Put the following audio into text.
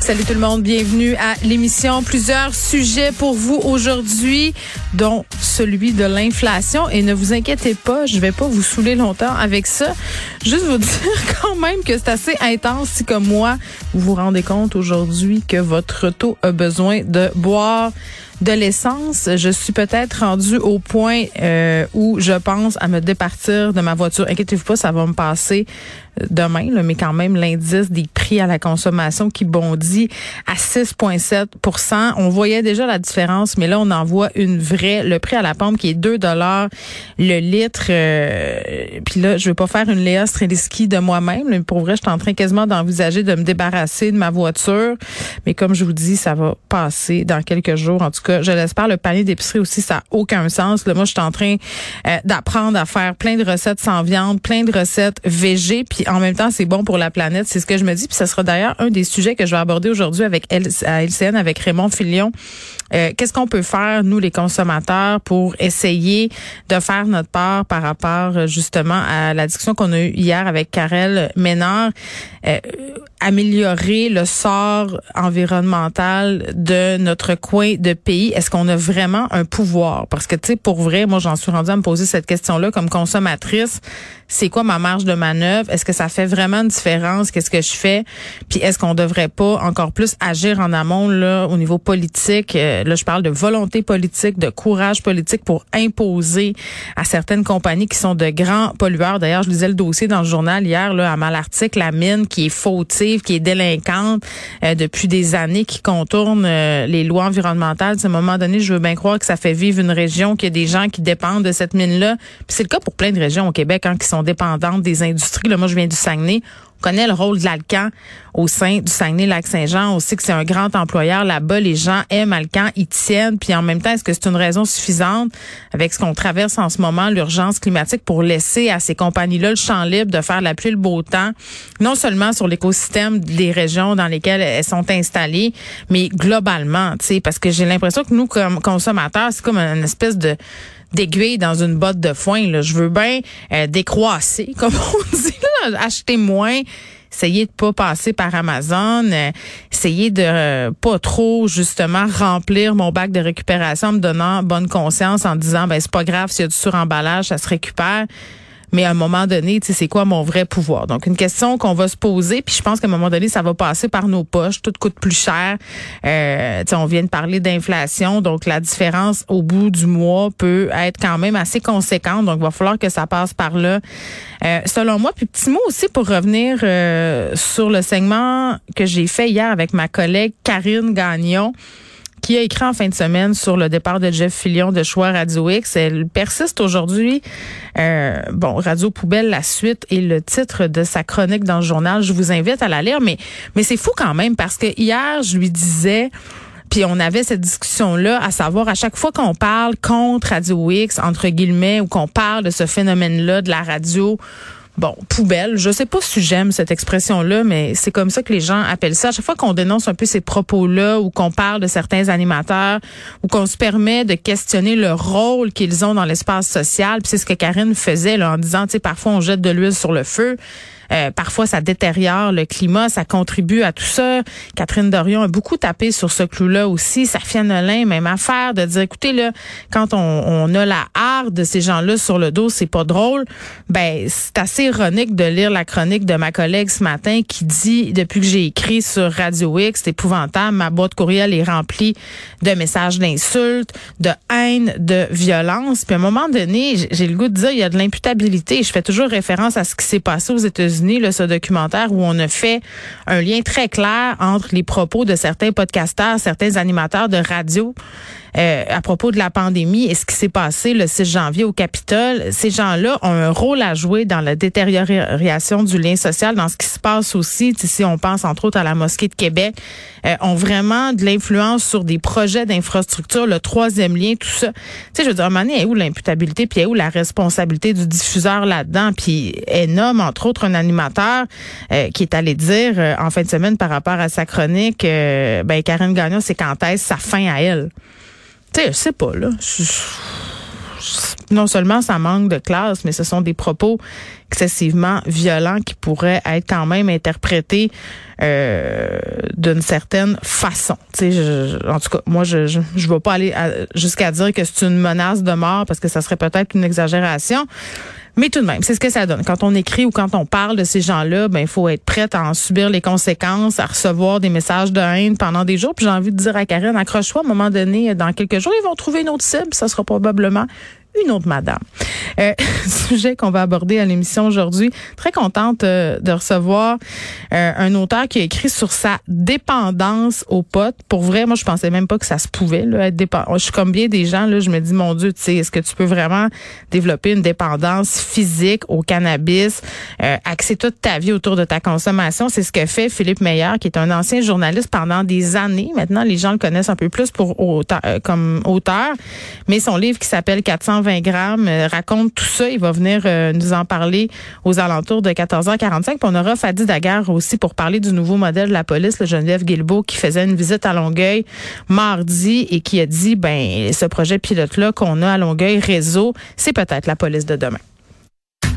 Salut tout le monde, bienvenue à l'émission. Plusieurs sujets pour vous aujourd'hui, dont celui de l'inflation. Et ne vous inquiétez pas, je vais pas vous saouler longtemps avec ça. Juste vous dire quand même que c'est assez intense si comme moi, vous vous rendez compte aujourd'hui que votre auto a besoin de boire de l'essence. Je suis peut-être rendue au point euh, où je pense à me départir de ma voiture. Inquiétez-vous pas, ça va me passer euh, demain, là, mais quand même l'indice des prix à la consommation qui bondit à 6,7% On voyait déjà la différence, mais là on en voit une vraie. Le prix à la pompe qui est 2 dollars le litre. Euh, puis là, je vais pas faire une Léa Streliski de moi-même. Mais pour vrai, je suis en train quasiment d'envisager de me débarrasser de ma voiture. Mais comme je vous dis, ça va passer dans quelques jours. En tout cas, je l'espère. Le panier d'épicerie aussi, ça n'a aucun sens. Là, moi, je suis en train euh, d'apprendre à faire plein de recettes sans viande, plein de recettes végé, puis en même temps, c'est bon pour la planète. C'est ce que je me dis. Puis ce sera d'ailleurs un des sujets que je vais aborder aujourd'hui avec à LCN, avec Raymond Filion. Euh, qu'est-ce qu'on peut faire, nous, les consommateurs, pour essayer de faire notre part par rapport justement à la discussion qu'on a eue hier avec Karel Ménard, euh, améliorer le sort environnemental de notre coin de pays? Est-ce qu'on a vraiment un pouvoir? Parce que, tu sais, pour vrai, moi, j'en suis rendue à me poser cette question-là comme consommatrice. C'est quoi ma marge de manœuvre? Est-ce que ça fait vraiment une différence? Qu'est-ce que je fais? Puis est-ce qu'on devrait pas encore plus agir en amont, là, au niveau politique? Euh, là, je parle de volonté politique, de courage politique pour imposer à certaines compagnies qui sont de grands pollueurs. D'ailleurs, je lisais le dossier dans le journal hier, là, à Malartic, la mine qui est fautive, qui est délinquante euh, depuis des années, qui contourne euh, les lois environnementales. À un moment donné, je veux bien croire que ça fait vivre une région, qu'il y a des gens qui dépendent de cette mine-là. Puis c'est le cas pour plein de régions au Québec hein, qui sont dépendantes des industries. Là, moi, je viens du Saguenay connaît le rôle de l'Alcan au sein du Saguenay-Lac-Saint-Jean. On sait que c'est un grand employeur là-bas. Les gens aiment Alcan, ils tiennent. Puis en même temps, est-ce que c'est une raison suffisante avec ce qu'on traverse en ce moment, l'urgence climatique, pour laisser à ces compagnies-là le champ libre de faire la pluie, le beau temps, non seulement sur l'écosystème des régions dans lesquelles elles sont installées, mais globalement, tu sais, parce que j'ai l'impression que nous, comme consommateurs, c'est comme une espèce de d'aiguille dans une botte de foin. Là. Je veux bien euh, décroisser, comme on dit, acheter moins. Essayez de pas passer par Amazon, euh, essayer de euh, pas trop justement remplir mon bac de récupération en me donnant bonne conscience en disant ben c'est pas grave s'il y a du suremballage, ça se récupère mais à un moment donné, tu sais, c'est quoi mon vrai pouvoir? Donc, une question qu'on va se poser, puis je pense qu'à un moment donné, ça va passer par nos poches, tout coûte plus cher. Euh, tu sais, on vient de parler d'inflation, donc la différence au bout du mois peut être quand même assez conséquente, donc il va falloir que ça passe par là. Euh, selon moi, puis petit mot aussi pour revenir euh, sur le segment que j'ai fait hier avec ma collègue Karine Gagnon qui a écrit en fin de semaine sur le départ de Jeff Fillion de Choix Radio X. Elle persiste aujourd'hui. Euh, bon, Radio Poubelle, la suite et le titre de sa chronique dans le journal. Je vous invite à la lire, mais, mais c'est fou quand même parce que hier, je lui disais, puis on avait cette discussion-là, à savoir à chaque fois qu'on parle contre Radio X, entre guillemets, ou qu'on parle de ce phénomène-là de la radio, bon, poubelle. Je sais pas si j'aime cette expression-là, mais c'est comme ça que les gens appellent ça. À chaque fois qu'on dénonce un peu ces propos-là ou qu'on parle de certains animateurs ou qu'on se permet de questionner le rôle qu'ils ont dans l'espace social, puis c'est ce que Karine faisait là, en disant, tu sais, parfois on jette de l'huile sur le feu. Euh, parfois, ça détériore le climat, ça contribue à tout ça. Catherine Dorion a beaucoup tapé sur ce clou-là aussi. Safia Nolin, même affaire, de dire, écoutez, là, quand on, on a la harde de ces gens-là sur le dos, c'est pas drôle. Ben, c'est assez ironique de lire la chronique de ma collègue ce matin qui dit, depuis que j'ai écrit sur Radio X, c'est épouvantable, ma boîte courriel est remplie de messages d'insultes, de haine, de violence. Puis à un moment donné, j'ai le goût de dire, il y a de l'imputabilité. Je fais toujours référence à ce qui s'est passé aux États-Unis ce documentaire où on a fait un lien très clair entre les propos de certains podcasteurs, certains animateurs de radio euh, à propos de la pandémie et ce qui s'est passé le 6 janvier au Capitole. Ces gens-là ont un rôle à jouer dans la détérioration du lien social, dans ce qui se passe aussi, si on pense entre autres à la mosquée de Québec, euh, ont vraiment de l'influence sur des projets d'infrastructure, le troisième lien, tout ça. Tu sais, je veux dire, à où l'imputabilité, puis où la responsabilité du diffuseur là-dedans, puis elle nomme entre autres un animateur, qui est allé dire en fin de semaine par rapport à sa chronique, ben Karine Gagnon, c'est quand est-ce sa fin à elle? Tu sais, je sais pas là. non seulement ça manque de classe, mais ce sont des propos excessivement violents qui pourraient être quand même interprétés euh, d'une certaine façon. Tu sais, en tout cas, moi, je je, je vais pas aller jusqu'à dire que c'est une menace de mort parce que ça serait peut-être une exagération. Mais tout de même, c'est ce que ça donne. Quand on écrit ou quand on parle de ces gens-là, ben il faut être prêt à en subir les conséquences, à recevoir des messages de haine pendant des jours. Puis j'ai envie de dire à Karine, accroche-toi, à un moment donné, dans quelques jours, ils vont trouver une autre cible. Ça sera probablement une autre madame. Euh, sujet qu'on va aborder à l'émission aujourd'hui. Très contente euh, de recevoir euh, un auteur qui a écrit sur sa dépendance aux potes. Pour vrai, moi, je pensais même pas que ça se pouvait là, être dépendant. Je suis comme bien des gens, là, je me dis, mon Dieu, tu sais, est-ce que tu peux vraiment développer une dépendance physique au cannabis, euh, axer toute ta vie autour de ta consommation? C'est ce que fait Philippe Meyer, qui est un ancien journaliste pendant des années. Maintenant, les gens le connaissent un peu plus pour auteur, comme auteur. Mais son livre qui s'appelle 400 20 grammes, euh, raconte tout ça. Il va venir euh, nous en parler aux alentours de 14h45. Puis on aura Fadi Daguerre aussi pour parler du nouveau modèle de la police, le Geneviève Guilbeault, qui faisait une visite à Longueuil mardi et qui a dit, ben, ce projet pilote-là qu'on a à Longueuil, réseau, c'est peut-être la police de demain.